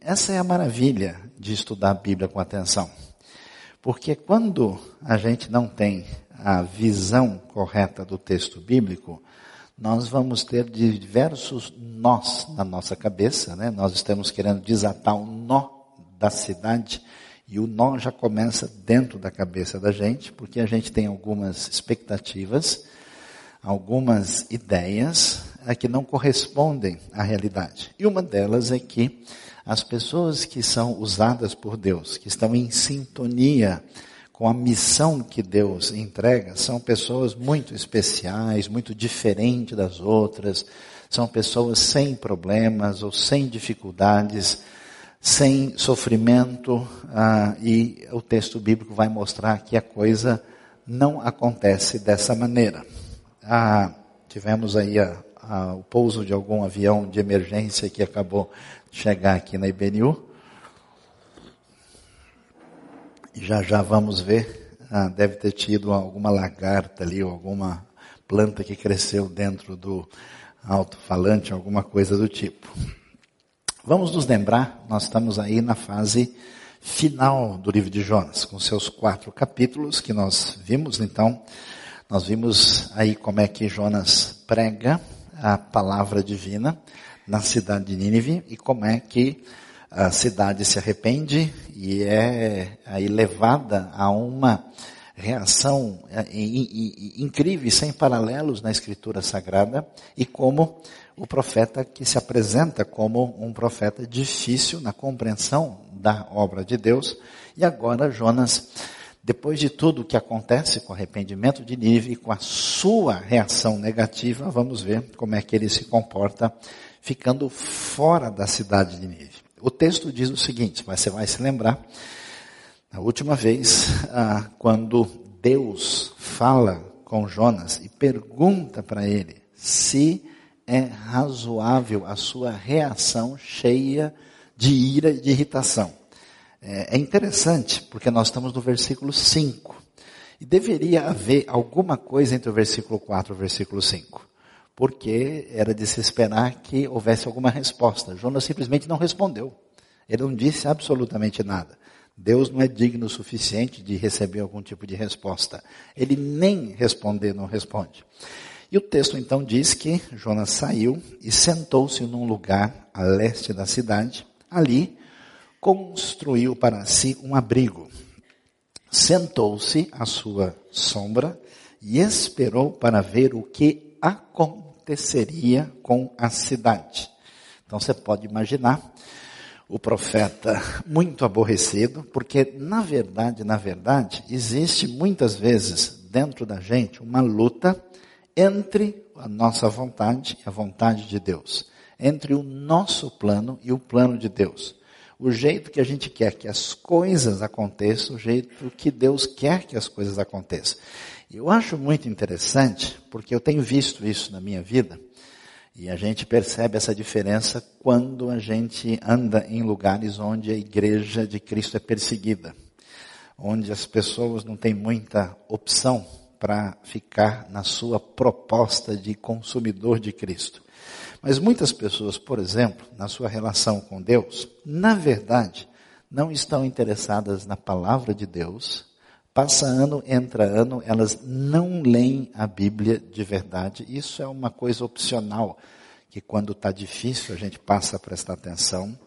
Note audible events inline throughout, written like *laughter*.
essa é a maravilha de estudar a Bíblia com atenção. Porque quando a gente não tem a visão correta do texto bíblico, nós vamos ter diversos nós na nossa cabeça, né? Nós estamos querendo desatar o nó da cidade e o nó já começa dentro da cabeça da gente, porque a gente tem algumas expectativas, algumas ideias a que não correspondem à realidade. E uma delas é que as pessoas que são usadas por Deus, que estão em sintonia com a missão que Deus entrega, são pessoas muito especiais, muito diferentes das outras, são pessoas sem problemas ou sem dificuldades, sem sofrimento, ah, e o texto bíblico vai mostrar que a coisa não acontece dessa maneira. Ah, tivemos aí a, a, o pouso de algum avião de emergência que acabou chegar aqui na IBNU. Já já vamos ver, ah, deve ter tido alguma lagarta ali, ou alguma planta que cresceu dentro do alto-falante, alguma coisa do tipo. Vamos nos lembrar, nós estamos aí na fase final do livro de Jonas, com seus quatro capítulos que nós vimos, então, nós vimos aí como é que Jonas prega a palavra divina na cidade de Nínive e como é que a cidade se arrepende e é aí levada a uma reação é, incrível e sem paralelos na escritura sagrada e como o profeta que se apresenta como um profeta difícil na compreensão da obra de Deus. E agora Jonas depois de tudo o que acontece com o arrependimento de Nínive e com a sua reação negativa, vamos ver como é que ele se comporta ficando fora da cidade de Nínive. O texto diz o seguinte, você vai se lembrar, na última vez, ah, quando Deus fala com Jonas e pergunta para ele se é razoável a sua reação cheia de ira e de irritação. É, é interessante, porque nós estamos no versículo 5. E deveria haver alguma coisa entre o versículo 4 e o versículo 5 porque era de se esperar que houvesse alguma resposta. Jonas simplesmente não respondeu. Ele não disse absolutamente nada. Deus não é digno o suficiente de receber algum tipo de resposta. Ele nem responder não responde. E o texto então diz que Jonas saiu e sentou-se num lugar a leste da cidade. Ali construiu para si um abrigo. Sentou-se à sua sombra e esperou para ver o que aconteceria aconteceria com a cidade. Então você pode imaginar o profeta muito aborrecido, porque na verdade, na verdade, existe muitas vezes dentro da gente uma luta entre a nossa vontade e a vontade de Deus, entre o nosso plano e o plano de Deus. O jeito que a gente quer que as coisas aconteçam, o jeito que Deus quer que as coisas aconteçam. Eu acho muito interessante, porque eu tenho visto isso na minha vida, e a gente percebe essa diferença quando a gente anda em lugares onde a igreja de Cristo é perseguida, onde as pessoas não têm muita opção para ficar na sua proposta de consumidor de Cristo. Mas muitas pessoas, por exemplo, na sua relação com Deus, na verdade, não estão interessadas na palavra de Deus, Passa ano, entra ano, elas não leem a Bíblia de verdade. Isso é uma coisa opcional, que quando está difícil a gente passa a prestar atenção.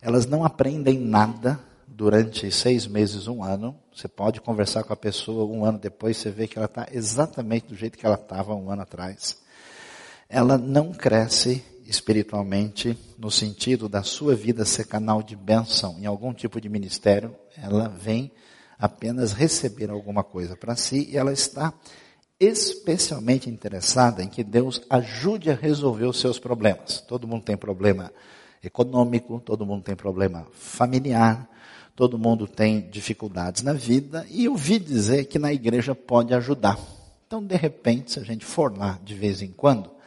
Elas não aprendem nada durante seis meses, um ano. Você pode conversar com a pessoa um ano depois, você vê que ela está exatamente do jeito que ela estava um ano atrás. Ela não cresce espiritualmente no sentido da sua vida ser canal de bênção em algum tipo de ministério. Ela vem apenas receber alguma coisa para si e ela está especialmente interessada em que Deus ajude a resolver os seus problemas. Todo mundo tem problema econômico, todo mundo tem problema familiar, todo mundo tem dificuldades na vida e eu vi dizer que na igreja pode ajudar. Então, de repente, se a gente for lá de vez em quando,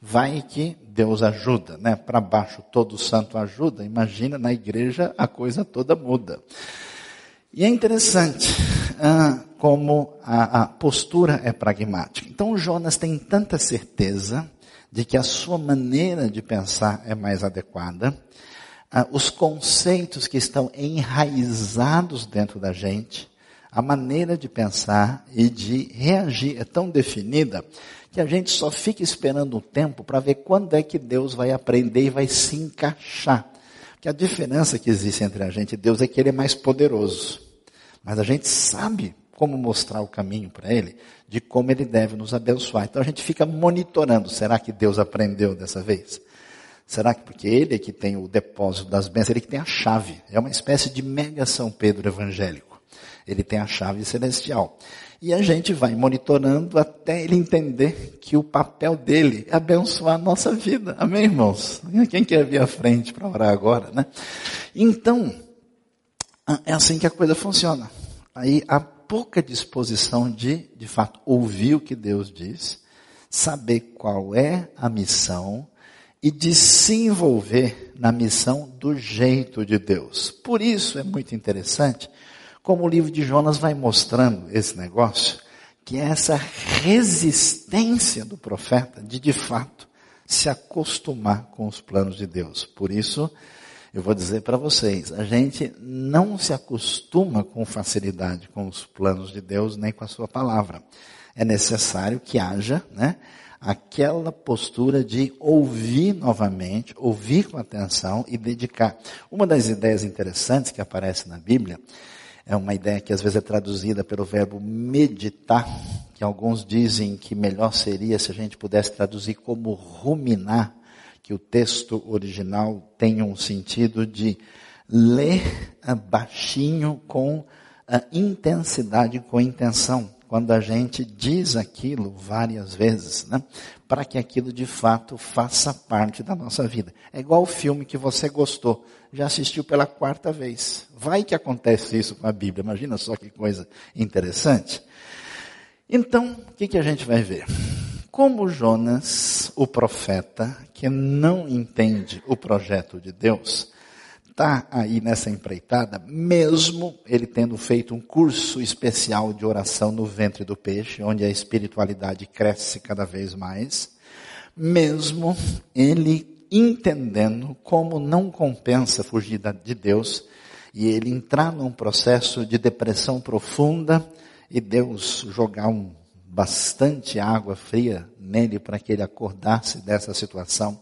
vai que Deus ajuda, né? Para baixo todo santo ajuda. Imagina na igreja a coisa toda muda. E é interessante ah, como a, a postura é pragmática. Então Jonas tem tanta certeza de que a sua maneira de pensar é mais adequada, ah, os conceitos que estão enraizados dentro da gente, a maneira de pensar e de reagir é tão definida que a gente só fica esperando um tempo para ver quando é que Deus vai aprender e vai se encaixar. Porque a diferença que existe entre a gente e Deus é que Ele é mais poderoso. Mas a gente sabe como mostrar o caminho para Ele, de como Ele deve nos abençoar. Então a gente fica monitorando. Será que Deus aprendeu dessa vez? Será que porque Ele é que tem o depósito das bênçãos, Ele que tem a chave. É uma espécie de mega São Pedro evangélico. Ele tem a chave celestial. E a gente vai monitorando até ele entender que o papel dele é abençoar a nossa vida. Amém, irmãos? Quem quer vir à frente para orar agora, né? Então, é assim que a coisa funciona. Aí há pouca disposição de, de fato, ouvir o que Deus diz, saber qual é a missão e de se envolver na missão do jeito de Deus. Por isso é muito interessante como o livro de Jonas vai mostrando esse negócio, que é essa resistência do profeta de de fato se acostumar com os planos de Deus. Por isso, eu vou dizer para vocês, a gente não se acostuma com facilidade com os planos de Deus nem com a sua palavra. É necessário que haja, né, aquela postura de ouvir novamente, ouvir com atenção e dedicar. Uma das ideias interessantes que aparece na Bíblia é uma ideia que às vezes é traduzida pelo verbo meditar, que alguns dizem que melhor seria se a gente pudesse traduzir como ruminar, que o texto original tem um sentido de ler baixinho com intensidade, com intenção quando a gente diz aquilo várias vezes, né? Para que aquilo de fato faça parte da nossa vida. É igual o filme que você gostou, já assistiu pela quarta vez. Vai que acontece isso com a Bíblia, imagina só que coisa interessante. Então, o que, que a gente vai ver? Como Jonas, o profeta, que não entende o projeto de Deus, está aí nessa empreitada, mesmo ele tendo feito um curso especial de oração no ventre do peixe, onde a espiritualidade cresce cada vez mais, mesmo ele entendendo como não compensa fugir de Deus e ele entrar num processo de depressão profunda e Deus jogar um bastante água fria nele para que ele acordasse dessa situação,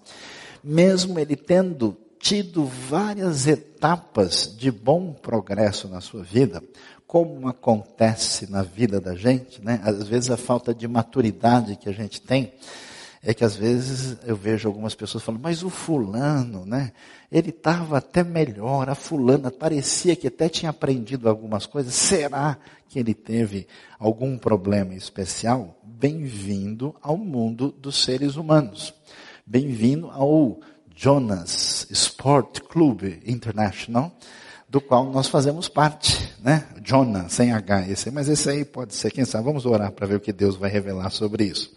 mesmo ele tendo tido várias etapas de bom progresso na sua vida, como acontece na vida da gente, né? Às vezes a falta de maturidade que a gente tem é que às vezes eu vejo algumas pessoas falando, mas o fulano, né? Ele estava até melhor, a fulana parecia que até tinha aprendido algumas coisas. Será que ele teve algum problema especial? Bem-vindo ao mundo dos seres humanos. Bem-vindo ao Jonas Sport Club International, do qual nós fazemos parte, né? Jonas, sem H, esse, mas esse aí pode ser, quem sabe, vamos orar para ver o que Deus vai revelar sobre isso.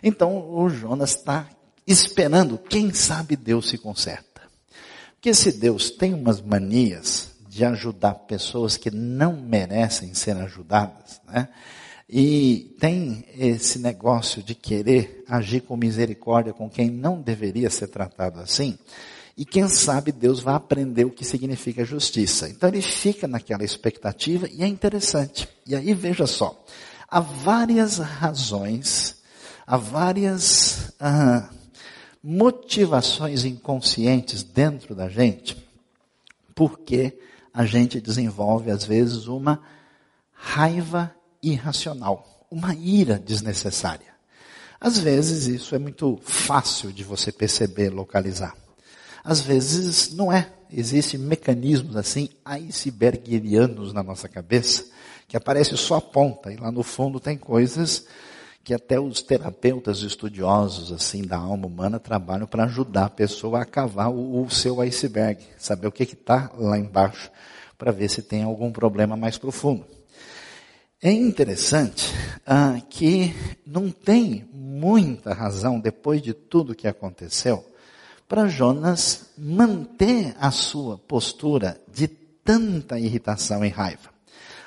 Então, o Jonas está esperando, quem sabe Deus se conserta. Porque se Deus tem umas manias de ajudar pessoas que não merecem ser ajudadas, né? E tem esse negócio de querer agir com misericórdia com quem não deveria ser tratado assim. E quem sabe Deus vai aprender o que significa justiça. Então ele fica naquela expectativa e é interessante. E aí veja só, há várias razões, há várias ah, motivações inconscientes dentro da gente, porque a gente desenvolve às vezes uma raiva irracional, uma ira desnecessária. Às vezes isso é muito fácil de você perceber, localizar. Às vezes não é. Existem mecanismos assim icebergianos na nossa cabeça que aparece só a ponta e lá no fundo tem coisas que até os terapeutas estudiosos assim da alma humana trabalham para ajudar a pessoa a cavar o, o seu iceberg, saber o que está lá embaixo para ver se tem algum problema mais profundo. É interessante ah, que não tem muita razão, depois de tudo que aconteceu, para Jonas manter a sua postura de tanta irritação e raiva.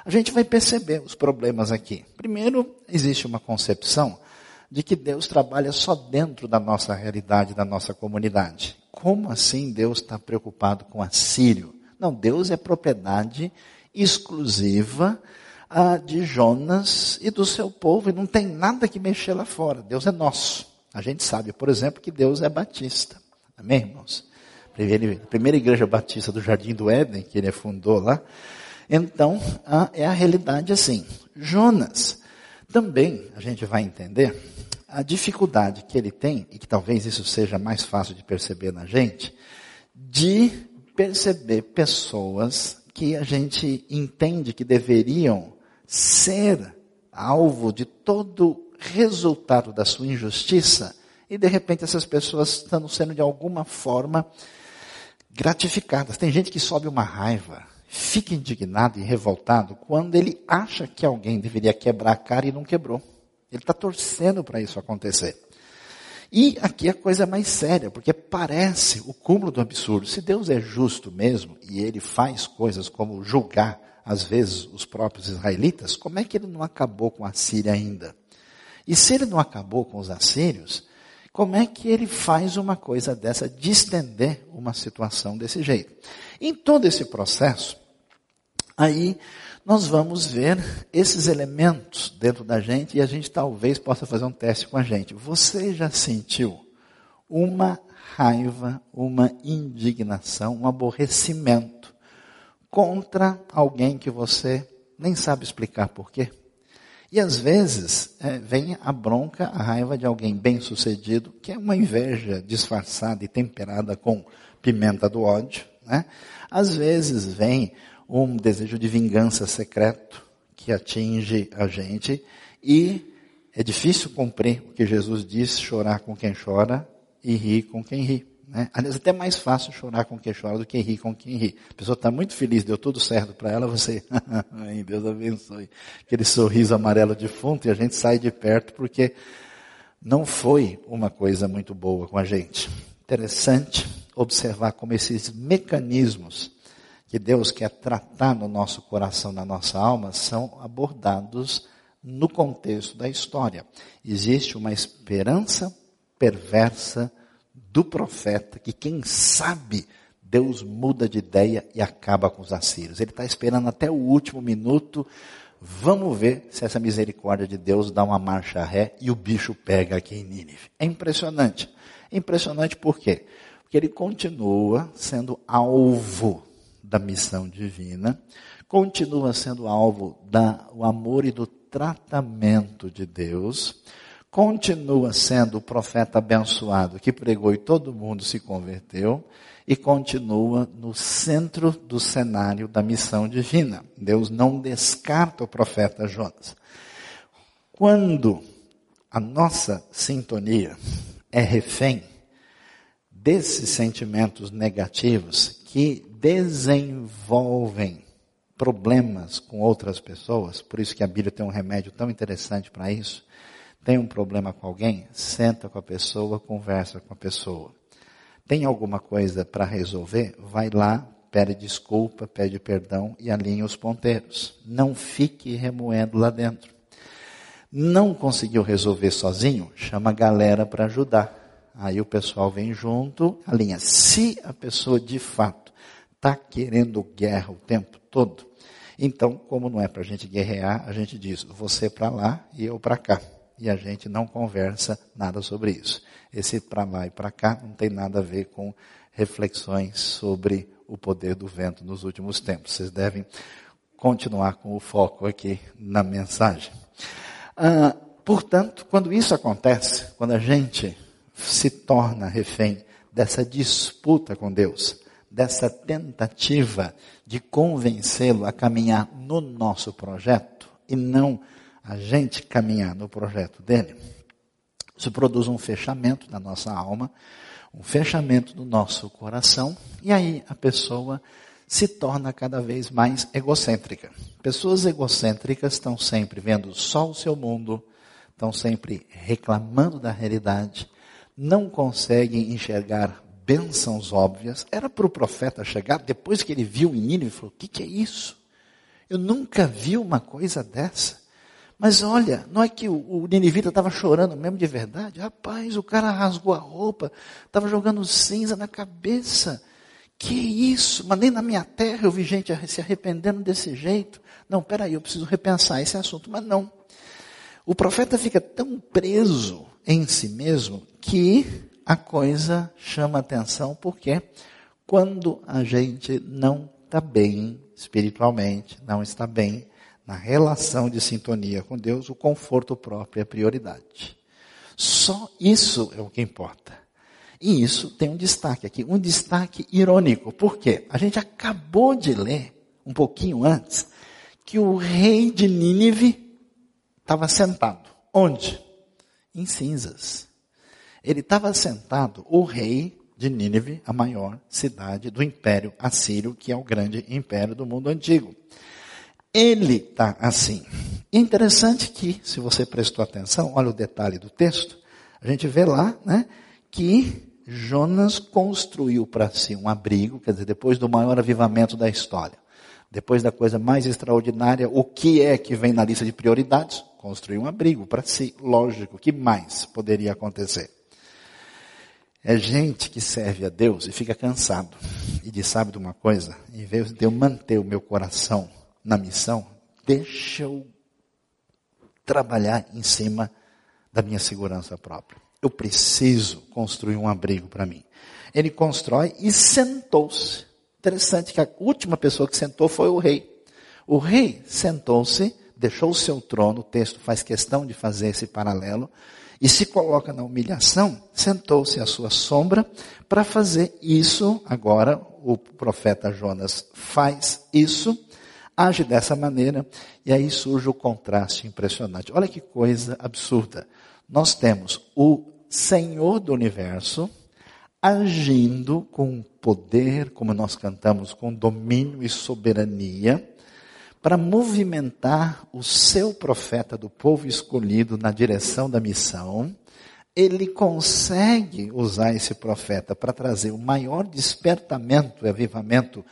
A gente vai perceber os problemas aqui. Primeiro, existe uma concepção de que Deus trabalha só dentro da nossa realidade, da nossa comunidade. Como assim Deus está preocupado com a Sírio? Não, Deus é propriedade exclusiva ah, de Jonas e do seu povo, e não tem nada que mexer lá fora. Deus é nosso. A gente sabe, por exemplo, que Deus é batista. Amém, irmãos? A primeira igreja batista do Jardim do Éden, que ele fundou lá. Então, ah, é a realidade assim. Jonas, também a gente vai entender a dificuldade que ele tem, e que talvez isso seja mais fácil de perceber na gente, de perceber pessoas que a gente entende que deveriam ser alvo de todo resultado da sua injustiça, e de repente essas pessoas estão sendo de alguma forma gratificadas. Tem gente que sobe uma raiva, fica indignado e revoltado quando ele acha que alguém deveria quebrar a cara e não quebrou. Ele está torcendo para isso acontecer. E aqui a coisa é mais séria, porque parece o cúmulo do absurdo. Se Deus é justo mesmo, e ele faz coisas como julgar, às vezes, os próprios israelitas, como é que ele não acabou com a Síria ainda? E se ele não acabou com os assírios, como é que ele faz uma coisa dessa, de estender uma situação desse jeito? Em todo esse processo, aí nós vamos ver esses elementos dentro da gente e a gente talvez possa fazer um teste com a gente. Você já sentiu uma raiva, uma indignação, um aborrecimento contra alguém que você nem sabe explicar por quê? E às vezes é, vem a bronca, a raiva de alguém bem sucedido, que é uma inveja disfarçada e temperada com pimenta do ódio. Né? Às vezes vem um desejo de vingança secreto que atinge a gente e é difícil cumprir o que Jesus diz, chorar com quem chora e rir com quem ri. Né? Aliás, é até mais fácil chorar com quem chora do que rir com quem ri. A pessoa está muito feliz, deu tudo certo para ela, você, *laughs* Deus abençoe. Aquele sorriso amarelo de fundo e a gente sai de perto porque não foi uma coisa muito boa com a gente. Interessante observar como esses mecanismos que Deus quer tratar no nosso coração, na nossa alma, são abordados no contexto da história. Existe uma esperança perversa do profeta que, quem sabe, Deus muda de ideia e acaba com os assírios. Ele está esperando até o último minuto. Vamos ver se essa misericórdia de Deus dá uma marcha ré e o bicho pega aqui em Nínive. É impressionante. É impressionante por quê? Porque ele continua sendo alvo da missão divina, continua sendo alvo do amor e do tratamento de Deus, continua sendo o profeta abençoado que pregou e todo mundo se converteu, e continua no centro do cenário da missão divina. Deus não descarta o profeta Jonas. Quando a nossa sintonia é refém desses sentimentos negativos que desenvolvem problemas com outras pessoas, por isso que a Bíblia tem um remédio tão interessante para isso. Tem um problema com alguém? Senta com a pessoa, conversa com a pessoa. Tem alguma coisa para resolver? Vai lá, pede desculpa, pede perdão e alinha os ponteiros. Não fique remoendo lá dentro. Não conseguiu resolver sozinho? Chama a galera para ajudar. Aí o pessoal vem junto, alinha. Se a pessoa de fato está querendo guerra o tempo todo. Então, como não é para a gente guerrear, a gente diz você para lá e eu para cá. E a gente não conversa nada sobre isso. Esse para lá e para cá não tem nada a ver com reflexões sobre o poder do vento nos últimos tempos. Vocês devem continuar com o foco aqui na mensagem. Ah, portanto, quando isso acontece, quando a gente se torna refém dessa disputa com Deus, dessa tentativa de convencê-lo a caminhar no nosso projeto e não a gente caminhar no projeto dele, isso produz um fechamento da nossa alma, um fechamento do nosso coração, e aí a pessoa se torna cada vez mais egocêntrica. Pessoas egocêntricas estão sempre vendo só o seu mundo, estão sempre reclamando da realidade, não conseguem enxergar bênçãos óbvias, era para o profeta chegar, depois que ele viu o menino, e falou: O que, que é isso? Eu nunca vi uma coisa dessa. Mas olha, não é que o, o Ninivita estava chorando mesmo de verdade? Rapaz, o cara rasgou a roupa, estava jogando cinza na cabeça. Que isso? Mas nem na minha terra eu vi gente se arrependendo desse jeito. Não, peraí, eu preciso repensar esse assunto. Mas não. O profeta fica tão preso em si mesmo que a coisa chama atenção, porque quando a gente não está bem espiritualmente, não está bem na relação de sintonia com Deus, o conforto próprio é prioridade. Só isso é o que importa. E isso tem um destaque aqui, um destaque irônico. Por quê? A gente acabou de ler, um pouquinho antes, que o rei de Nínive estava sentado. Onde? Em cinzas. Ele estava sentado, o rei de Nínive, a maior cidade do império assírio, que é o grande império do mundo antigo. Ele está assim. Interessante que, se você prestou atenção, olha o detalhe do texto, a gente vê lá, né, que Jonas construiu para si um abrigo, quer dizer, depois do maior avivamento da história, depois da coisa mais extraordinária, o que é que vem na lista de prioridades? Construir um abrigo para si, lógico, o que mais poderia acontecer? É gente que serve a Deus e fica cansado e diz, sabe de uma coisa? Em vez de eu manter o meu coração na missão, deixa eu trabalhar em cima da minha segurança própria. Eu preciso construir um abrigo para mim. Ele constrói e sentou-se. Interessante que a última pessoa que sentou foi o rei. O rei sentou-se, deixou o seu trono, o texto faz questão de fazer esse paralelo, e se coloca na humilhação, sentou-se à sua sombra para fazer isso. Agora, o profeta Jonas faz isso age dessa maneira, e aí surge o contraste impressionante. Olha que coisa absurda. Nós temos o Senhor do universo agindo com poder, como nós cantamos, com domínio e soberania, para movimentar o seu profeta do povo escolhido na direção da missão. Ele consegue usar esse profeta para trazer o maior despertamento e avivamento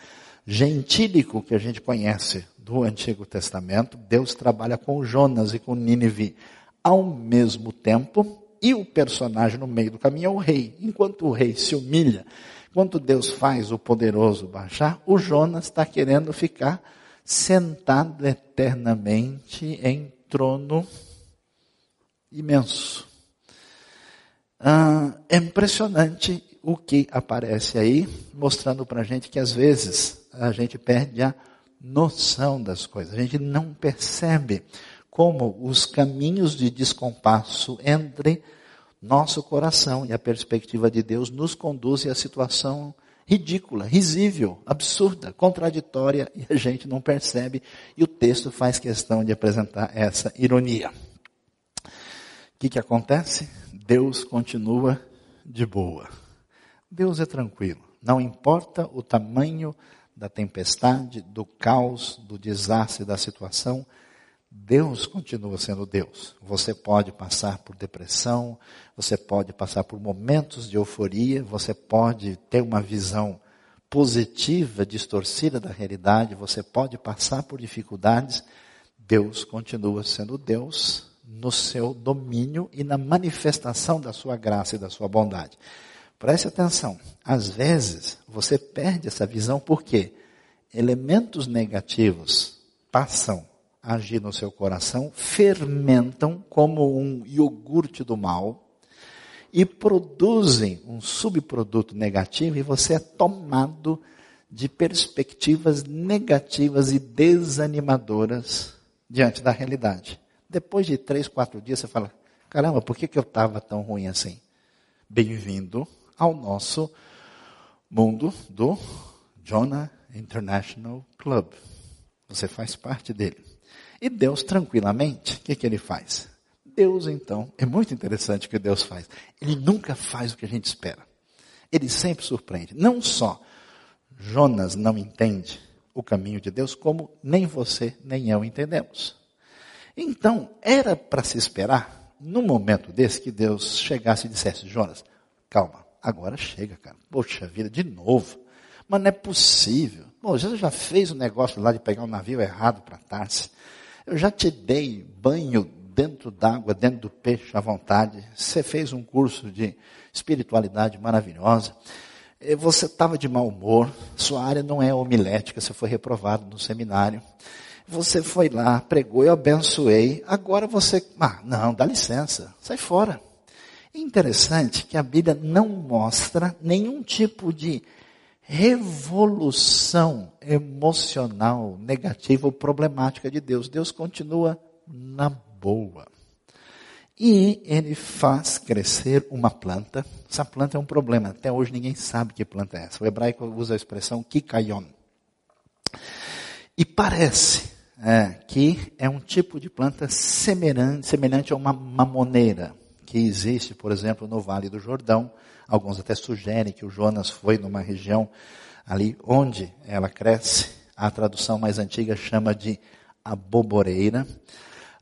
gentílico que a gente conhece do Antigo Testamento, Deus trabalha com Jonas e com Nínive ao mesmo tempo, e o personagem no meio do caminho é o rei. Enquanto o rei se humilha, enquanto Deus faz o poderoso baixar, o Jonas está querendo ficar sentado eternamente em trono imenso. Ah, é impressionante o que aparece aí, mostrando para a gente que às vezes a gente perde a noção das coisas. A gente não percebe como os caminhos de descompasso entre nosso coração e a perspectiva de Deus nos conduzem à situação ridícula, risível, absurda, contraditória e a gente não percebe e o texto faz questão de apresentar essa ironia. O que, que acontece? Deus continua de boa. Deus é tranquilo. Não importa o tamanho da tempestade, do caos, do desastre da situação, Deus continua sendo Deus. Você pode passar por depressão, você pode passar por momentos de euforia, você pode ter uma visão positiva, distorcida da realidade, você pode passar por dificuldades. Deus continua sendo Deus no seu domínio e na manifestação da sua graça e da sua bondade. Preste atenção. Às vezes, você perde essa visão porque elementos negativos passam a agir no seu coração, fermentam como um iogurte do mal e produzem um subproduto negativo e você é tomado de perspectivas negativas e desanimadoras diante da realidade. Depois de três, quatro dias, você fala: caramba, por que, que eu estava tão ruim assim? Bem-vindo ao nosso mundo do Jonah International Club. Você faz parte dele. E Deus, tranquilamente, o que, que ele faz? Deus, então, é muito interessante o que Deus faz. Ele nunca faz o que a gente espera. Ele sempre surpreende. Não só Jonas não entende o caminho de Deus, como nem você nem eu entendemos. Então, era para se esperar, num momento desse, que Deus chegasse e dissesse: Jonas, calma, agora chega, cara. Poxa vida, de novo. Mas não é possível. Bom, Jesus já fez o negócio lá de pegar um navio errado para Tarse. Eu já te dei banho dentro d'água, dentro do peixe à vontade. Você fez um curso de espiritualidade maravilhosa. Você estava de mau humor, sua área não é homilética, você foi reprovado no seminário. Você foi lá, pregou, eu abençoei. Agora você, ah, não, dá licença, sai fora. É interessante que a Bíblia não mostra nenhum tipo de revolução emocional negativa ou problemática de Deus. Deus continua na boa. E ele faz crescer uma planta. Essa planta é um problema. Até hoje ninguém sabe que planta é essa. O hebraico usa a expressão kikayon. E parece é, que é um tipo de planta semelhante, semelhante a uma mamoneira que existe, por exemplo, no Vale do Jordão. Alguns até sugerem que o Jonas foi numa região ali onde ela cresce. A tradução mais antiga chama de aboboreira.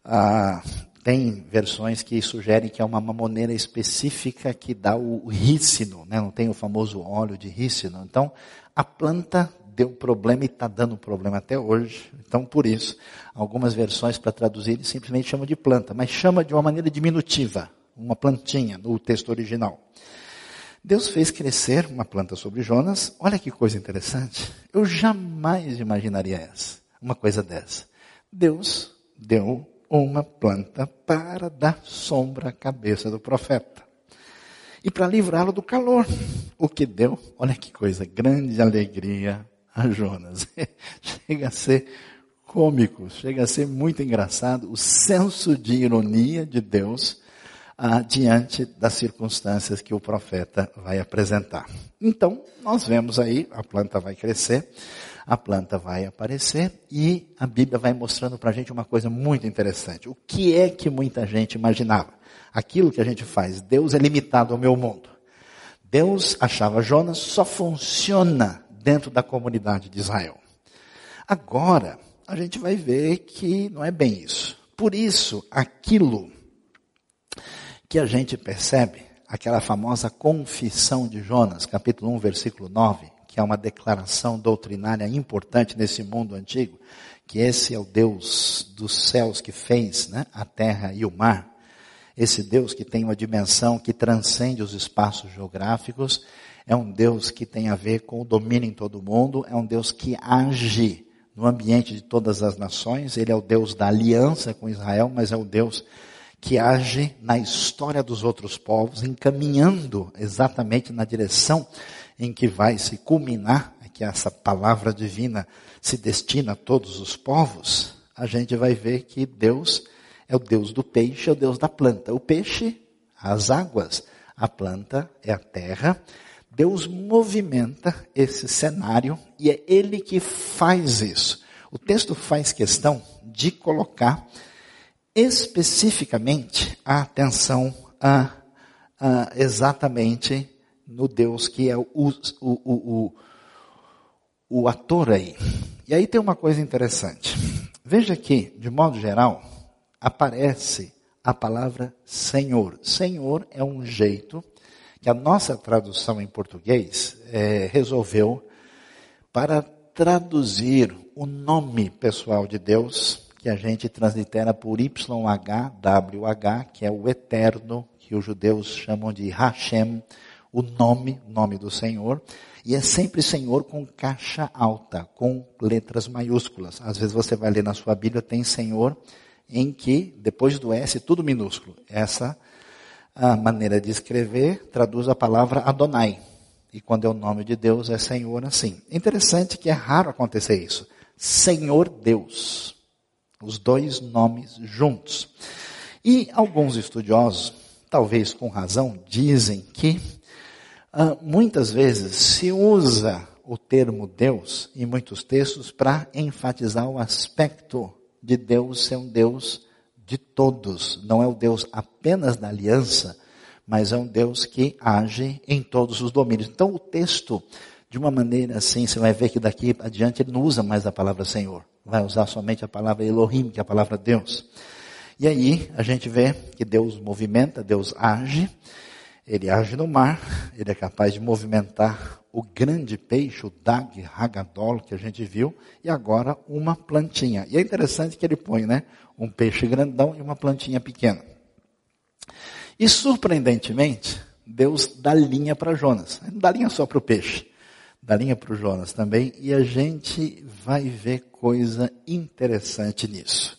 Ah, tem versões que sugerem que é uma mamoneira específica que dá o rícino, né? não tem o famoso óleo de rícino. Então, a planta deu problema e está dando problema até hoje. Então, por isso, algumas versões para traduzir ele simplesmente chamam de planta, mas chama de uma maneira diminutiva, uma plantinha no texto original. Deus fez crescer uma planta sobre Jonas. Olha que coisa interessante. Eu jamais imaginaria essa, uma coisa dessa. Deus deu uma planta para dar sombra à cabeça do profeta. E para livrá-lo do calor. O que deu, olha que coisa, grande alegria a Jonas. *laughs* chega a ser cômico, chega a ser muito engraçado o senso de ironia de Deus ah, diante das circunstâncias que o profeta vai apresentar. Então, nós vemos aí, a planta vai crescer, a planta vai aparecer e a Bíblia vai mostrando para a gente uma coisa muito interessante. O que é que muita gente imaginava? Aquilo que a gente faz, Deus é limitado ao meu mundo. Deus achava Jonas só funciona dentro da comunidade de Israel. Agora, a gente vai ver que não é bem isso. Por isso, aquilo que a gente percebe, aquela famosa confissão de Jonas, capítulo 1, versículo 9, que é uma declaração doutrinária importante nesse mundo antigo, que esse é o Deus dos céus que fez né, a terra e o mar. Esse Deus que tem uma dimensão que transcende os espaços geográficos, é um Deus que tem a ver com o domínio em todo o mundo, é um Deus que age no ambiente de todas as nações, ele é o Deus da aliança com Israel, mas é o Deus que age na história dos outros povos, encaminhando exatamente na direção em que vai se culminar, é que essa palavra divina se destina a todos os povos, a gente vai ver que Deus é o Deus do peixe, é o Deus da planta. O peixe, as águas, a planta é a terra. Deus movimenta esse cenário e é Ele que faz isso. O texto faz questão de colocar especificamente a atenção a, a exatamente no Deus que é o, o, o, o, ator aí. E aí tem uma coisa interessante. Veja que, de modo geral, aparece a palavra Senhor. Senhor é um jeito que a nossa tradução em português é, resolveu para traduzir o nome pessoal de Deus, que a gente translitera por YHWH, que é o eterno, que os judeus chamam de Hashem, o nome, nome do Senhor, e é sempre Senhor com caixa alta, com letras maiúsculas. Às vezes você vai ler na sua Bíblia, tem Senhor em que, depois do S, tudo minúsculo. Essa maneira de escrever traduz a palavra Adonai. E quando é o nome de Deus, é Senhor assim. Interessante que é raro acontecer isso. Senhor Deus. Os dois nomes juntos. E alguns estudiosos, talvez com razão, dizem que ah, muitas vezes se usa o termo Deus em muitos textos para enfatizar o aspecto de Deus ser um Deus de todos. Não é o Deus apenas da aliança, mas é um Deus que age em todos os domínios. Então o texto, de uma maneira assim, você vai ver que daqui adiante ele não usa mais a palavra Senhor. Vai usar somente a palavra Elohim, que é a palavra Deus. E aí a gente vê que Deus movimenta, Deus age. Ele age no mar, ele é capaz de movimentar o grande peixe, o Dag Hagadol, que a gente viu, e agora uma plantinha. E é interessante que ele põe, né? Um peixe grandão e uma plantinha pequena. E surpreendentemente, Deus dá linha para Jonas. Não dá linha só para o peixe, dá linha para o Jonas também. E a gente vai ver coisa interessante nisso.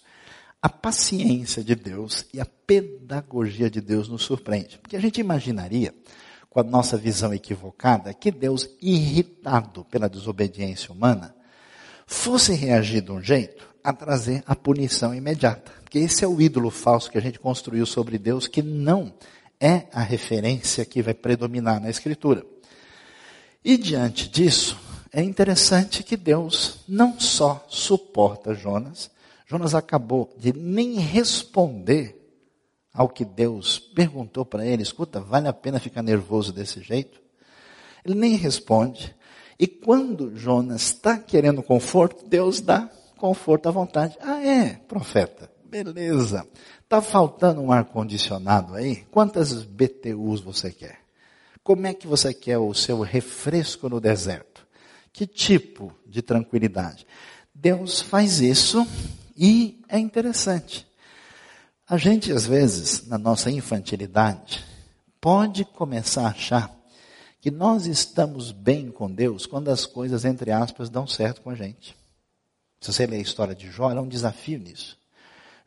A paciência de Deus e a pedagogia de Deus nos surpreende. Porque a gente imaginaria, com a nossa visão equivocada, que Deus, irritado pela desobediência humana, fosse reagir de um jeito a trazer a punição imediata. Porque esse é o ídolo falso que a gente construiu sobre Deus, que não é a referência que vai predominar na Escritura. E diante disso, é interessante que Deus não só suporta Jonas, Jonas acabou de nem responder ao que Deus perguntou para ele: escuta, vale a pena ficar nervoso desse jeito? Ele nem responde. E quando Jonas está querendo conforto, Deus dá conforto à vontade. Ah, é, profeta, beleza. Está faltando um ar-condicionado aí? Quantas BTUs você quer? Como é que você quer o seu refresco no deserto? Que tipo de tranquilidade? Deus faz isso e é interessante. A gente, às vezes, na nossa infantilidade, pode começar a achar que nós estamos bem com Deus quando as coisas, entre aspas, dão certo com a gente. Se você ler a história de Jó, é um desafio nisso.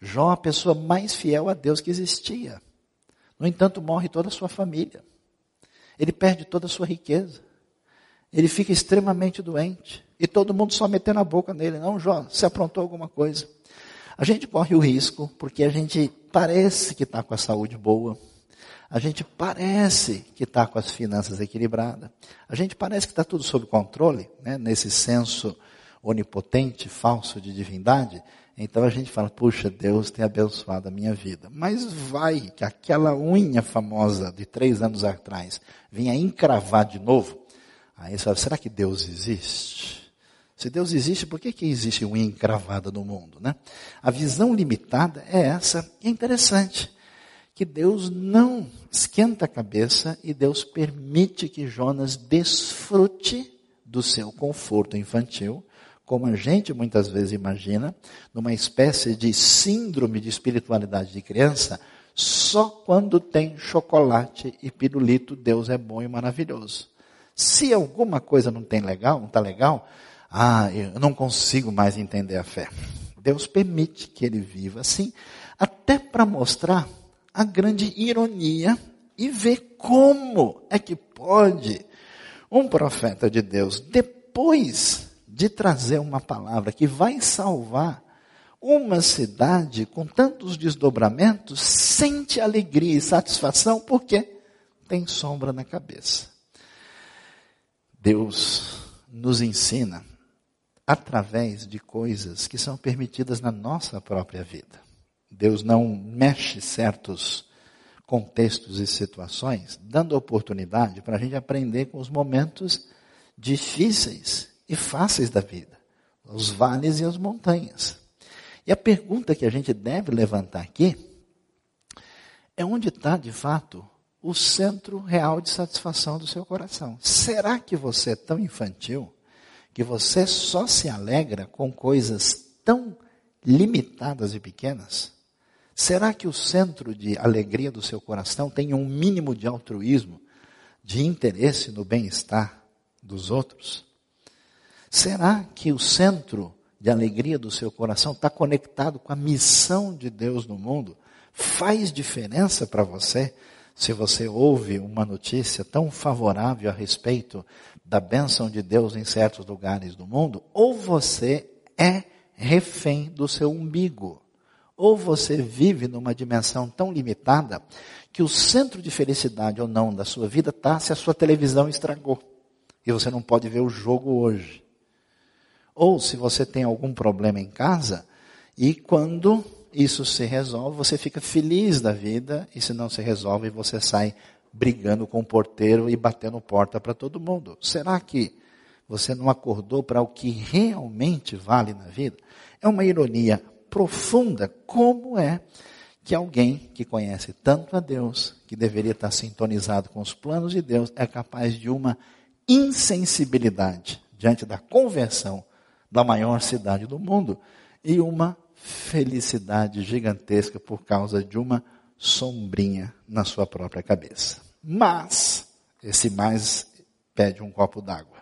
Jó é a pessoa mais fiel a Deus que existia. No entanto, morre toda a sua família. Ele perde toda a sua riqueza. Ele fica extremamente doente. E todo mundo só metendo a boca nele. Não, Jó, você aprontou alguma coisa. A gente corre o risco porque a gente parece que está com a saúde boa. A gente parece que está com as finanças equilibradas. A gente parece que está tudo sob controle, né, nesse senso onipotente, falso de divindade. Então a gente fala, puxa, Deus tem abençoado a minha vida. Mas vai que aquela unha famosa de três anos atrás vinha encravar de novo. Aí você fala, será que Deus existe? Se Deus existe, por que, que existe unha encravada no mundo? Né? A visão limitada é essa. E é interessante que Deus não esquenta a cabeça e Deus permite que Jonas desfrute do seu conforto infantil, como a gente muitas vezes imagina, numa espécie de síndrome de espiritualidade de criança, só quando tem chocolate e pirulito, Deus é bom e maravilhoso. Se alguma coisa não tem legal, não está legal, ah, eu não consigo mais entender a fé. Deus permite que ele viva assim, até para mostrar a grande ironia e ver como é que pode um profeta de Deus, depois de trazer uma palavra que vai salvar uma cidade com tantos desdobramentos, sente alegria e satisfação porque tem sombra na cabeça. Deus nos ensina através de coisas que são permitidas na nossa própria vida. Deus não mexe certos contextos e situações, dando oportunidade para a gente aprender com os momentos difíceis e fáceis da vida, os vales e as montanhas. E a pergunta que a gente deve levantar aqui é onde está, de fato, o centro real de satisfação do seu coração. Será que você é tão infantil que você só se alegra com coisas tão limitadas e pequenas? Será que o centro de alegria do seu coração tem um mínimo de altruísmo, de interesse no bem-estar dos outros? Será que o centro de alegria do seu coração está conectado com a missão de Deus no mundo? Faz diferença para você se você ouve uma notícia tão favorável a respeito da bênção de Deus em certos lugares do mundo, ou você é refém do seu umbigo, ou você vive numa dimensão tão limitada que o centro de felicidade ou não da sua vida está se a sua televisão estragou e você não pode ver o jogo hoje. Ou se você tem algum problema em casa e quando isso se resolve, você fica feliz da vida e se não se resolve, você sai brigando com o porteiro e batendo porta para todo mundo. Será que você não acordou para o que realmente vale na vida? É uma ironia profunda como é que alguém que conhece tanto a Deus, que deveria estar sintonizado com os planos de Deus, é capaz de uma insensibilidade diante da conversão da maior cidade do mundo e uma felicidade gigantesca por causa de uma sombrinha na sua própria cabeça. Mas, esse mais pede um copo d'água.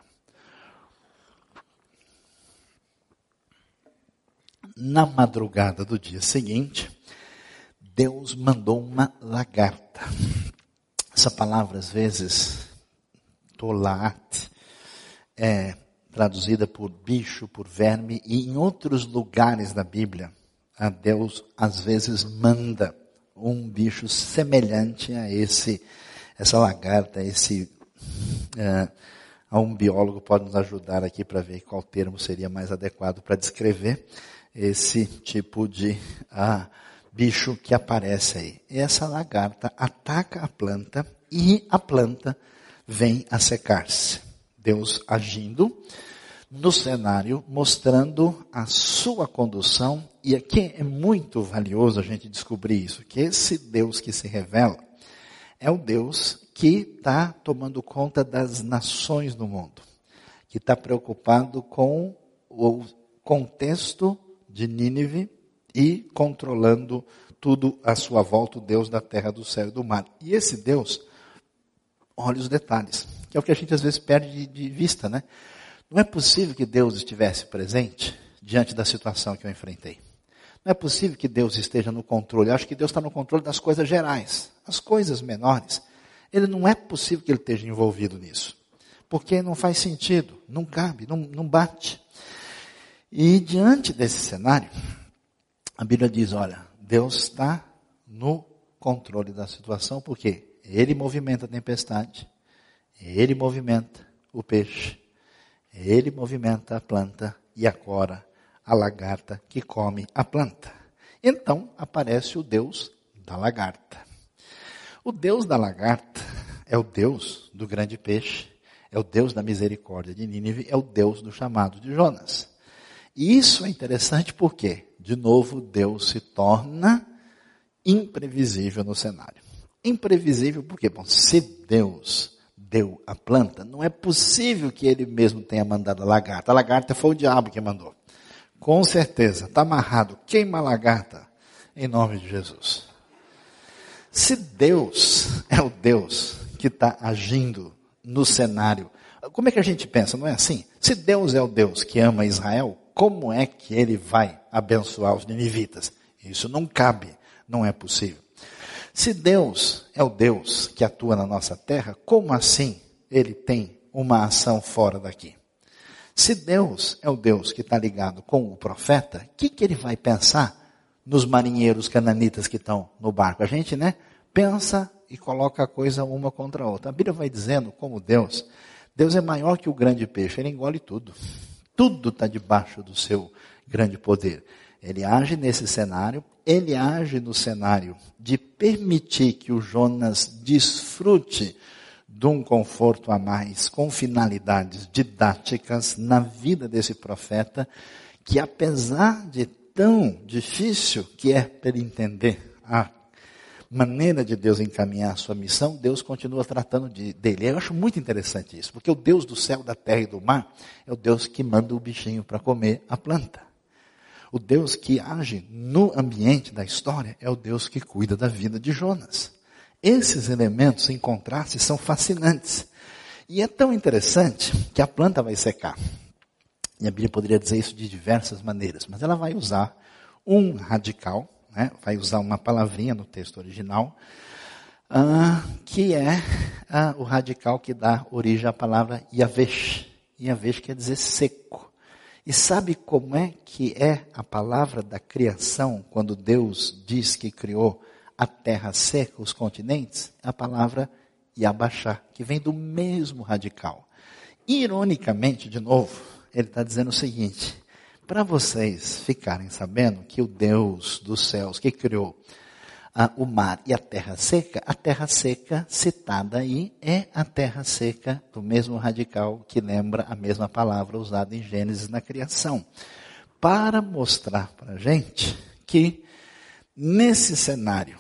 Na madrugada do dia seguinte, Deus mandou uma lagarta. Essa palavra, às vezes, tolat, é traduzida por bicho, por verme, e em outros lugares da Bíblia, a Deus às vezes manda um bicho semelhante a esse, essa lagarta, esse, a um biólogo pode nos ajudar aqui para ver qual termo seria mais adequado para descrever esse tipo de bicho que aparece aí. E essa lagarta ataca a planta e a planta vem a secar-se. Deus agindo no cenário, mostrando a sua condução, e aqui é muito valioso a gente descobrir isso, que esse Deus que se revela é o Deus que está tomando conta das nações do mundo, que está preocupado com o contexto de Nínive e controlando tudo à sua volta, o Deus da terra, do céu e do mar. E esse Deus olha os detalhes, que é o que a gente às vezes perde de, de vista, né? Não é possível que Deus estivesse presente diante da situação que eu enfrentei. Não é possível que Deus esteja no controle. Eu acho que Deus está no controle das coisas gerais. As coisas menores, ele não é possível que ele esteja envolvido nisso. Porque não faz sentido, não cabe, não, não bate. E diante desse cenário, a Bíblia diz: olha, Deus está no controle da situação, porque Ele movimenta a tempestade, Ele movimenta o peixe, Ele movimenta a planta e agora a lagarta que come a planta. Então aparece o Deus da lagarta. O Deus da lagarta é o Deus do grande peixe, é o Deus da misericórdia de Nínive, é o Deus do chamado de Jonas. E isso é interessante porque, de novo, Deus se torna imprevisível no cenário. Imprevisível porque, bom, se Deus deu a planta, não é possível que ele mesmo tenha mandado a lagarta. A lagarta foi o diabo que mandou. Com certeza, está amarrado. Queima a lagarta em nome de Jesus. Se Deus é o Deus que está agindo no cenário, como é que a gente pensa? Não é assim? Se Deus é o Deus que ama Israel, como é que ele vai abençoar os ninivitas? Isso não cabe, não é possível. Se Deus é o Deus que atua na nossa terra, como assim ele tem uma ação fora daqui? Se Deus é o Deus que está ligado com o profeta, o que, que ele vai pensar nos marinheiros cananitas que estão no barco? A gente, né, pensa e coloca a coisa uma contra a outra. A Bíblia vai dizendo como Deus, Deus é maior que o grande peixe, ele engole tudo. Tudo está debaixo do seu grande poder. Ele age nesse cenário, ele age no cenário de permitir que o Jonas desfrute de um conforto a mais, com finalidades didáticas na vida desse profeta, que apesar de tão difícil que é para ele entender a maneira de Deus encaminhar a sua missão, Deus continua tratando de, dele. Eu acho muito interessante isso, porque o Deus do céu, da terra e do mar é o Deus que manda o bichinho para comer a planta. O Deus que age no ambiente da história é o Deus que cuida da vida de Jonas. Esses elementos em contraste são fascinantes. E é tão interessante que a planta vai secar. E a Bíblia poderia dizer isso de diversas maneiras, mas ela vai usar um radical né, vai usar uma palavrinha no texto original, uh, que é uh, o radical que dá origem à palavra Yavesh. Yavesh quer dizer seco. E sabe como é que é a palavra da criação quando Deus diz que criou a terra seca, os continentes? É a palavra Yabashá, que vem do mesmo radical. Ironicamente, de novo, ele está dizendo o seguinte: para vocês ficarem sabendo que o Deus dos céus que criou ah, o mar e a terra seca, a terra seca citada aí é a terra seca do mesmo radical que lembra a mesma palavra usada em Gênesis na criação. Para mostrar para a gente que nesse cenário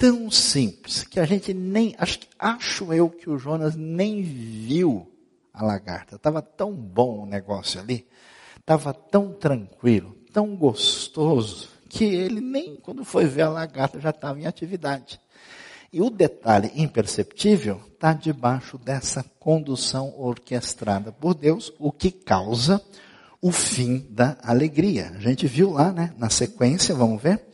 tão simples, que a gente nem, acho, acho eu que o Jonas nem viu a lagarta. Estava tão bom o negócio ali, estava tão tranquilo, tão gostoso, que ele nem quando foi ver a lagarta já estava em atividade. E o detalhe imperceptível está debaixo dessa condução orquestrada por Deus, o que causa o fim da alegria. A gente viu lá, né, na sequência, vamos ver,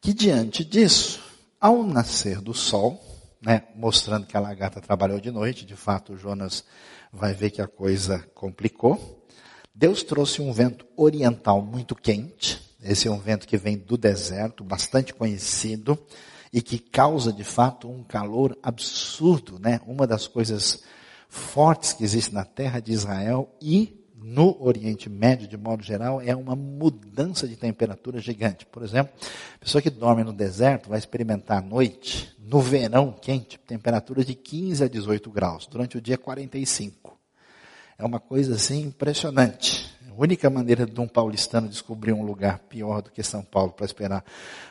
que diante disso, ao nascer do sol, né, mostrando que a lagarta trabalhou de noite, de fato Jonas vai ver que a coisa complicou. Deus trouxe um vento oriental muito quente, esse é um vento que vem do deserto, bastante conhecido, e que causa de fato um calor absurdo, né? Uma das coisas fortes que existe na terra de Israel e no Oriente Médio, de modo geral, é uma mudança de temperatura gigante. Por exemplo, a pessoa que dorme no deserto vai experimentar à noite, no verão quente, temperatura de 15 a 18 graus, durante o dia 45. É uma coisa assim impressionante. Única maneira de um paulistano descobrir um lugar pior do que São Paulo para esperar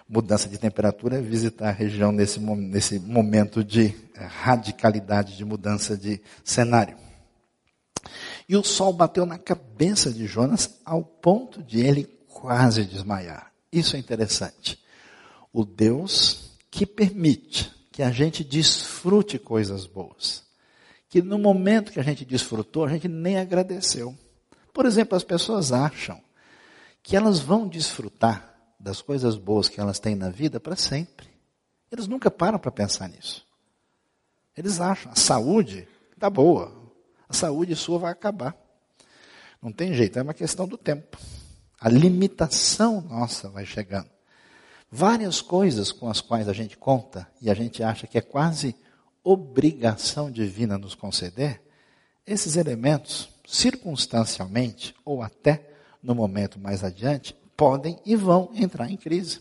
mudança de temperatura é visitar a região nesse, nesse momento de radicalidade, de mudança de cenário. E o sol bateu na cabeça de Jonas ao ponto de ele quase desmaiar. Isso é interessante. O Deus que permite que a gente desfrute coisas boas. Que no momento que a gente desfrutou, a gente nem agradeceu. Por exemplo, as pessoas acham que elas vão desfrutar das coisas boas que elas têm na vida para sempre. Eles nunca param para pensar nisso. Eles acham, a saúde está boa, a saúde sua vai acabar. Não tem jeito, é uma questão do tempo. A limitação nossa vai chegando. Várias coisas com as quais a gente conta e a gente acha que é quase obrigação divina nos conceder, esses elementos, circunstancialmente ou até no momento mais adiante, podem e vão entrar em crise.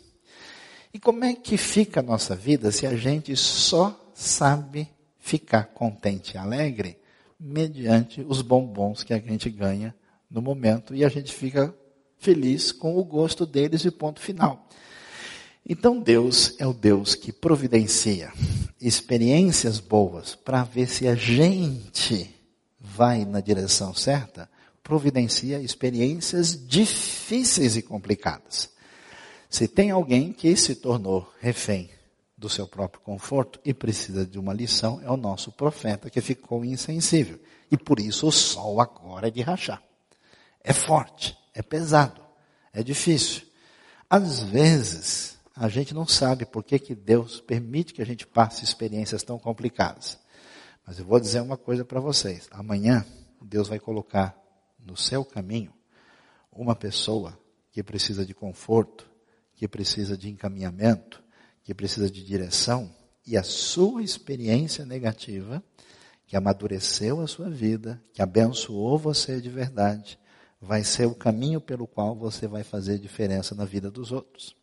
E como é que fica a nossa vida se a gente só sabe ficar contente e alegre mediante os bombons que a gente ganha no momento e a gente fica feliz com o gosto deles e ponto final. Então Deus é o Deus que providencia experiências boas para ver se a gente vai na direção certa, providencia experiências difíceis e complicadas. Se tem alguém que se tornou refém do seu próprio conforto e precisa de uma lição é o nosso profeta que ficou insensível. E por isso o sol agora é de rachar. É forte, é pesado, é difícil. Às vezes, a gente não sabe por que, que Deus permite que a gente passe experiências tão complicadas. Mas eu vou dizer uma coisa para vocês. Amanhã, Deus vai colocar no seu caminho uma pessoa que precisa de conforto, que precisa de encaminhamento, que precisa de direção, e a sua experiência negativa, que amadureceu a sua vida, que abençoou você de verdade, vai ser o caminho pelo qual você vai fazer diferença na vida dos outros.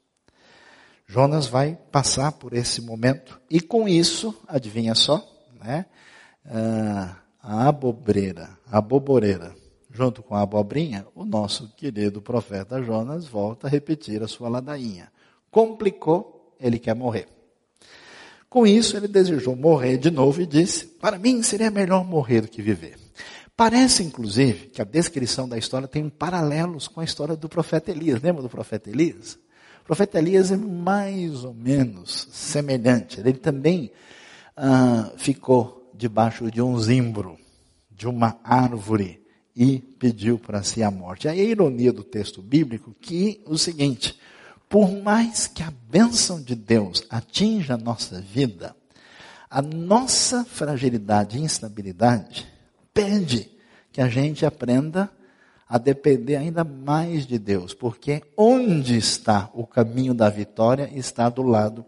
Jonas vai passar por esse momento, e com isso, adivinha só, né? Ah, a abobreira, a boboreira, junto com a abobrinha, o nosso querido profeta Jonas volta a repetir a sua ladainha. Complicou ele quer morrer. Com isso, ele desejou morrer de novo e disse: Para mim seria melhor morrer do que viver. Parece, inclusive, que a descrição da história tem paralelos com a história do profeta Elias. Lembra do profeta Elias? O profeta Elias é mais ou menos semelhante. Ele também ah, ficou debaixo de um zimbro, de uma árvore, e pediu para si a morte. A ironia do texto bíblico que o seguinte: por mais que a bênção de Deus atinja a nossa vida, a nossa fragilidade e instabilidade pede que a gente aprenda a depender ainda mais de Deus, porque onde está o caminho da vitória está do lado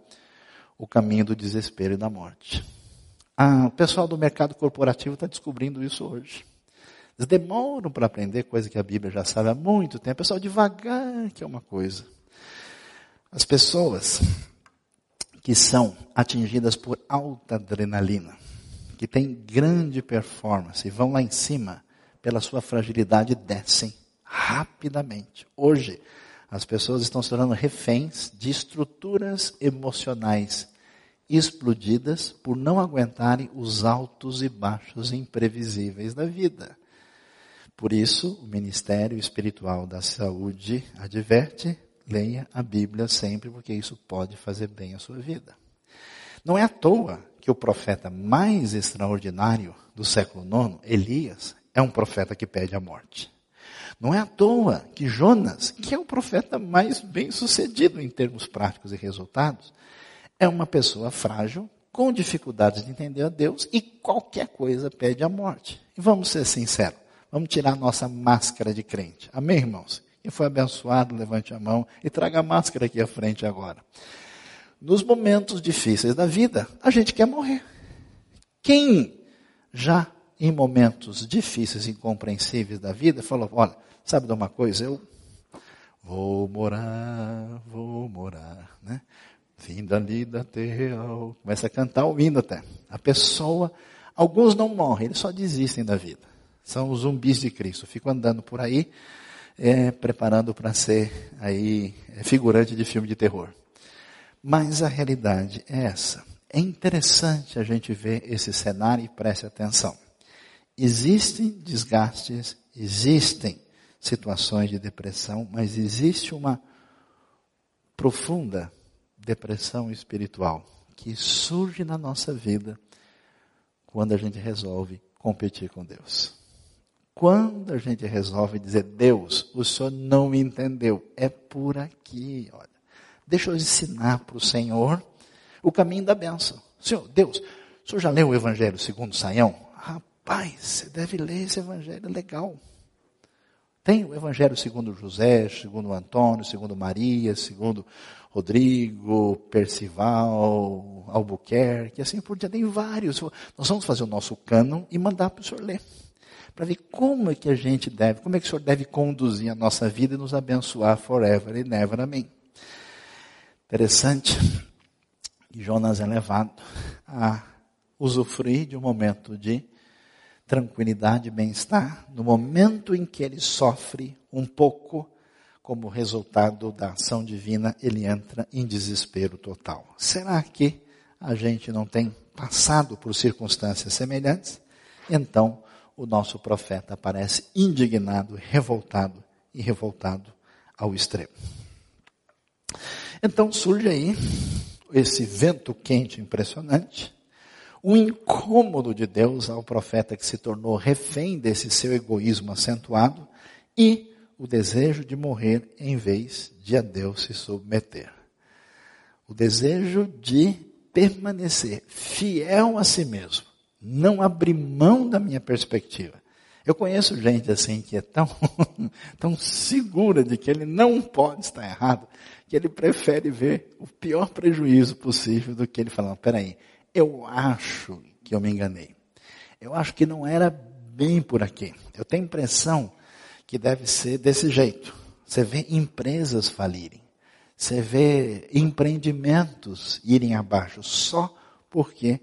o caminho do desespero e da morte. Ah, o pessoal do mercado corporativo está descobrindo isso hoje. Eles demoram para aprender coisa que a Bíblia já sabe há muito tempo. O pessoal devagar que é uma coisa. As pessoas que são atingidas por alta adrenalina, que têm grande performance vão lá em cima, pela sua fragilidade, descem rapidamente. Hoje, as pessoas estão se tornando reféns de estruturas emocionais explodidas por não aguentarem os altos e baixos imprevisíveis da vida. Por isso, o Ministério Espiritual da Saúde adverte: leia a Bíblia sempre, porque isso pode fazer bem à sua vida. Não é à toa que o profeta mais extraordinário do século IX, Elias, é um profeta que pede a morte. Não é à toa que Jonas, que é o profeta mais bem sucedido em termos práticos e resultados, é uma pessoa frágil, com dificuldades de entender a Deus e qualquer coisa pede a morte. E vamos ser sinceros, vamos tirar a nossa máscara de crente. Amém, irmãos? Quem foi abençoado, levante a mão e traga a máscara aqui à frente agora. Nos momentos difíceis da vida, a gente quer morrer. Quem já em momentos difíceis, incompreensíveis da vida, falou: Olha, sabe de uma coisa? Eu vou morar, vou morar, né? Fim da lida terreal. Começa a cantar ouvindo até. A pessoa, alguns não morrem, eles só desistem da vida. São os zumbis de Cristo. Ficam andando por aí, é, preparando para ser aí é, figurante de filme de terror. Mas a realidade é essa. É interessante a gente ver esse cenário e preste atenção. Existem desgastes, existem situações de depressão, mas existe uma profunda depressão espiritual que surge na nossa vida quando a gente resolve competir com Deus. Quando a gente resolve dizer, Deus, o Senhor não me entendeu, é por aqui, olha. Deixa eu ensinar para o Senhor o caminho da bênção. Senhor, Deus, o Senhor já leu o Evangelho segundo Saião? Pai, você deve ler esse evangelho, é legal. Tem o evangelho segundo José, segundo Antônio, segundo Maria, segundo Rodrigo, Percival, Albuquerque, assim por diante. Tem vários. Nós vamos fazer o nosso cânon e mandar para o senhor ler. Para ver como é que a gente deve, como é que o senhor deve conduzir a nossa vida e nos abençoar forever e never. Amém. Interessante que Jonas é levado a usufruir de um momento de tranquilidade e bem-estar no momento em que ele sofre um pouco como resultado da ação divina, ele entra em desespero total. Será que a gente não tem passado por circunstâncias semelhantes? Então, o nosso profeta aparece indignado, revoltado e revoltado ao extremo. Então surge aí esse vento quente impressionante, o incômodo de Deus ao profeta que se tornou refém desse seu egoísmo acentuado e o desejo de morrer em vez de a Deus se submeter. O desejo de permanecer fiel a si mesmo, não abrir mão da minha perspectiva. Eu conheço gente assim que é tão, *laughs* tão segura de que ele não pode estar errado, que ele prefere ver o pior prejuízo possível do que ele falar, peraí, eu acho que eu me enganei. Eu acho que não era bem por aqui. Eu tenho impressão que deve ser desse jeito. Você vê empresas falirem. Você vê empreendimentos irem abaixo só porque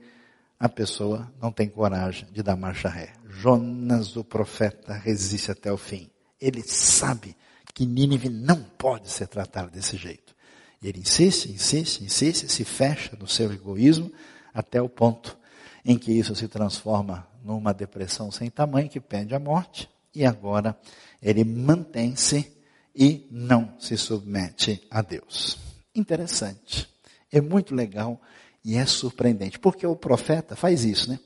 a pessoa não tem coragem de dar marcha ré. Jonas, o profeta, resiste até o fim. Ele sabe que Nínive não pode ser tratada desse jeito. E ele insiste, insiste, insiste, se fecha no seu egoísmo, até o ponto em que isso se transforma numa depressão sem tamanho que pede a morte, e agora ele mantém-se e não se submete a Deus. Interessante. É muito legal e é surpreendente, porque o profeta faz isso, né?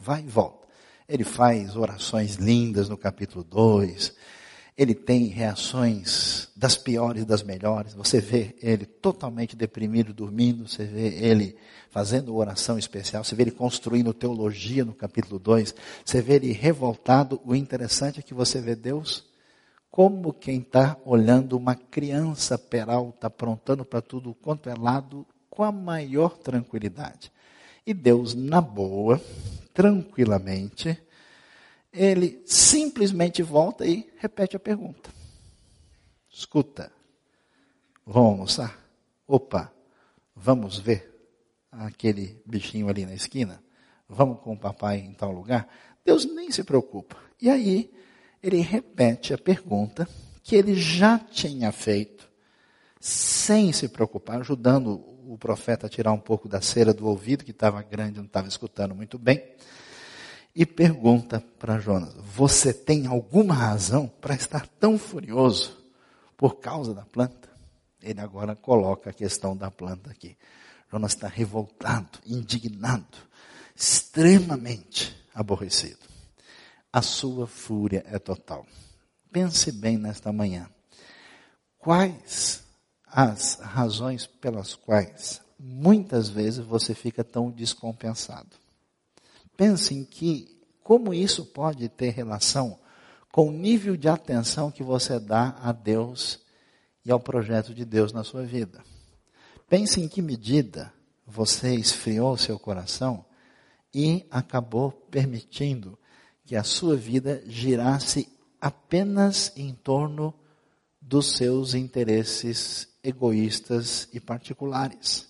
Vai e volta. Ele faz orações lindas no capítulo 2, ele tem reações das piores e das melhores. Você vê ele totalmente deprimido, dormindo, você vê ele fazendo oração especial, você vê ele construindo teologia no capítulo 2, você vê ele revoltado. O interessante é que você vê Deus como quem está olhando uma criança peralta, aprontando para tudo quanto é lado, com a maior tranquilidade. E Deus, na boa, tranquilamente, ele simplesmente volta e repete a pergunta. Escuta, vamos almoçar? Opa, vamos ver aquele bichinho ali na esquina? Vamos com o papai em tal lugar? Deus nem se preocupa. E aí, ele repete a pergunta que ele já tinha feito, sem se preocupar, ajudando o profeta tirar um pouco da cera do ouvido, que estava grande, não estava escutando muito bem, e pergunta para Jonas: Você tem alguma razão para estar tão furioso por causa da planta? Ele agora coloca a questão da planta aqui. Jonas está revoltado, indignado, extremamente aborrecido. A sua fúria é total. Pense bem nesta manhã. Quais as razões pelas quais muitas vezes você fica tão descompensado? Pense em que, como isso pode ter relação com o nível de atenção que você dá a Deus e ao projeto de Deus na sua vida. Pense em que medida você esfriou seu coração e acabou permitindo que a sua vida girasse apenas em torno dos seus interesses egoístas e particulares.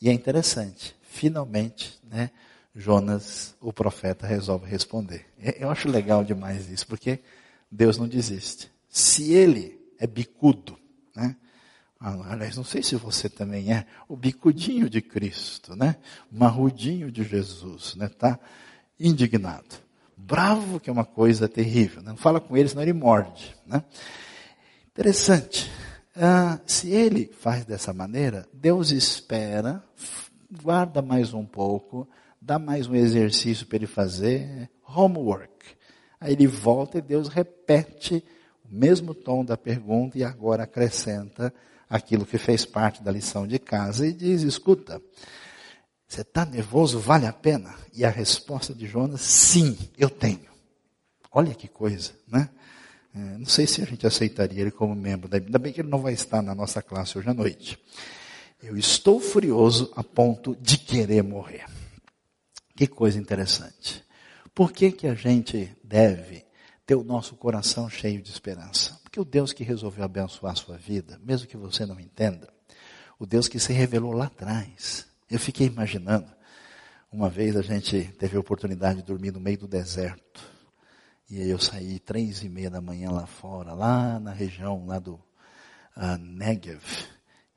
E é interessante, finalmente, né, Jonas, o profeta, resolve responder. Eu acho legal demais isso, porque Deus não desiste. Se ele é bicudo, né? Aliás, não sei se você também é o bicudinho de Cristo, né? Marrudinho de Jesus, né? Tá indignado. Bravo, que é uma coisa terrível. Né? Não fala com ele, senão ele morde, né? Interessante. Ah, se ele faz dessa maneira, Deus espera, guarda mais um pouco, dá mais um exercício para ele fazer, homework. Aí ele volta e Deus repete mesmo tom da pergunta e agora acrescenta aquilo que fez parte da lição de casa e diz: escuta, você está nervoso? Vale a pena? E a resposta de Jonas: sim, eu tenho. Olha que coisa, né? É, não sei se a gente aceitaria ele como membro da Ainda bem que ele não vai estar na nossa classe hoje à noite. Eu estou furioso a ponto de querer morrer. Que coisa interessante. Por que, que a gente deve ter o nosso coração cheio de esperança. Porque o Deus que resolveu abençoar a sua vida, mesmo que você não entenda, o Deus que se revelou lá atrás. Eu fiquei imaginando, uma vez a gente teve a oportunidade de dormir no meio do deserto. E aí eu saí três e meia da manhã lá fora, lá na região lá do uh, Negev.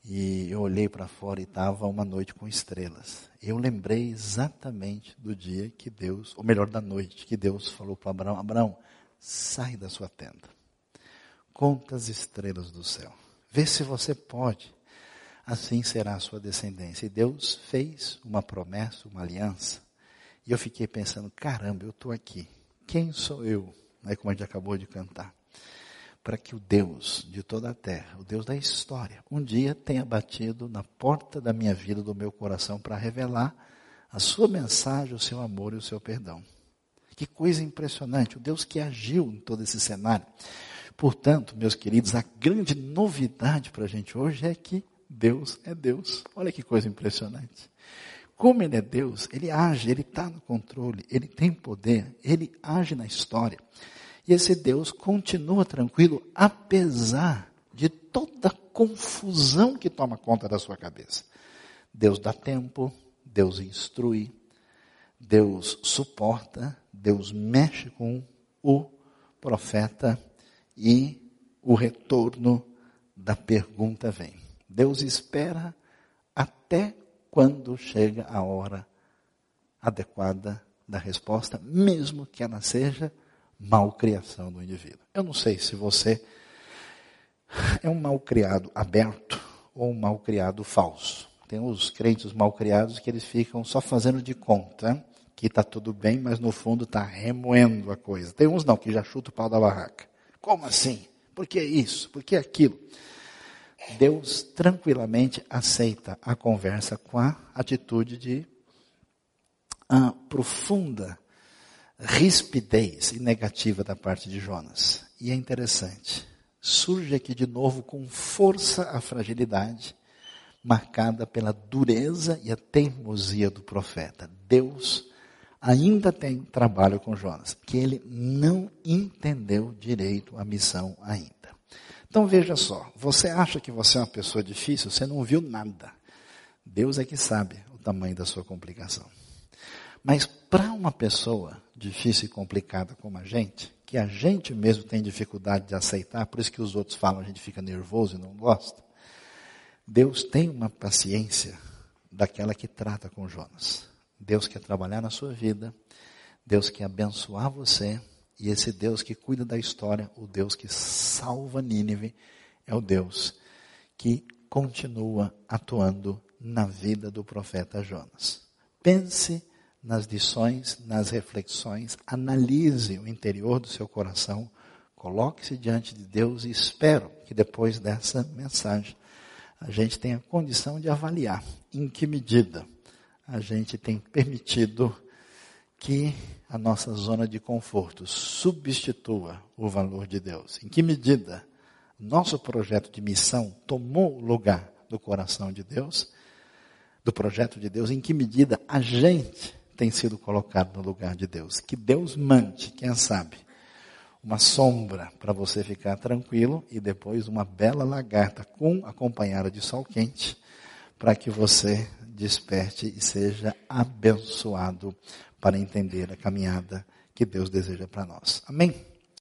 E eu olhei para fora e estava uma noite com estrelas. Eu lembrei exatamente do dia que Deus, ou melhor, da noite, que Deus falou para Abraão, Abraão, sai da sua tenda. Conta as estrelas do céu. Vê se você pode. Assim será a sua descendência. E Deus fez uma promessa, uma aliança. E eu fiquei pensando, caramba, eu estou aqui. Quem sou eu? Aí como a gente acabou de cantar. Para que o Deus de toda a terra, o Deus da história, um dia tenha batido na porta da minha vida, do meu coração, para revelar a sua mensagem, o seu amor e o seu perdão. Que coisa impressionante, o Deus que agiu em todo esse cenário. Portanto, meus queridos, a grande novidade para a gente hoje é que Deus é Deus. Olha que coisa impressionante. Como Ele é Deus, Ele age, Ele está no controle, Ele tem poder, Ele age na história. E esse Deus continua tranquilo, apesar de toda a confusão que toma conta da sua cabeça. Deus dá tempo, Deus instrui, Deus suporta, Deus mexe com o profeta e o retorno da pergunta vem. Deus espera até quando chega a hora adequada da resposta, mesmo que ela seja malcriação do indivíduo. Eu não sei se você é um malcriado aberto ou um malcriado falso. Tem os crentes malcriados que eles ficam só fazendo de conta que está tudo bem, mas no fundo está remoendo a coisa. Tem uns não, que já chuta o pau da barraca. Como assim? Por que isso? Por que aquilo? Deus tranquilamente aceita a conversa com a atitude de a profunda rispidez e negativa da parte de Jonas. E é interessante. Surge aqui de novo com força a fragilidade, marcada pela dureza e a teimosia do profeta. Deus ainda tem trabalho com Jonas, que ele não entendeu direito a missão ainda. Então veja só, você acha que você é uma pessoa difícil, você não viu nada. Deus é que sabe o tamanho da sua complicação. Mas para uma pessoa difícil e complicada como a gente, que a gente mesmo tem dificuldade de aceitar, por isso que os outros falam, a gente fica nervoso e não gosta. Deus tem uma paciência daquela que trata com Jonas. Deus quer trabalhar na sua vida, Deus quer abençoar você, e esse Deus que cuida da história, o Deus que salva Nínive, é o Deus que continua atuando na vida do profeta Jonas. Pense nas lições, nas reflexões, analise o interior do seu coração, coloque-se diante de Deus e espero que depois dessa mensagem a gente tenha condição de avaliar em que medida a gente tem permitido que a nossa zona de conforto substitua o valor de Deus. Em que medida nosso projeto de missão tomou lugar do coração de Deus, do projeto de Deus, em que medida a gente tem sido colocado no lugar de Deus. Que Deus mande, quem sabe, uma sombra para você ficar tranquilo e depois uma bela lagarta com acompanhada de sol quente para que você desperte e seja abençoado para entender a caminhada que Deus deseja para nós. Amém?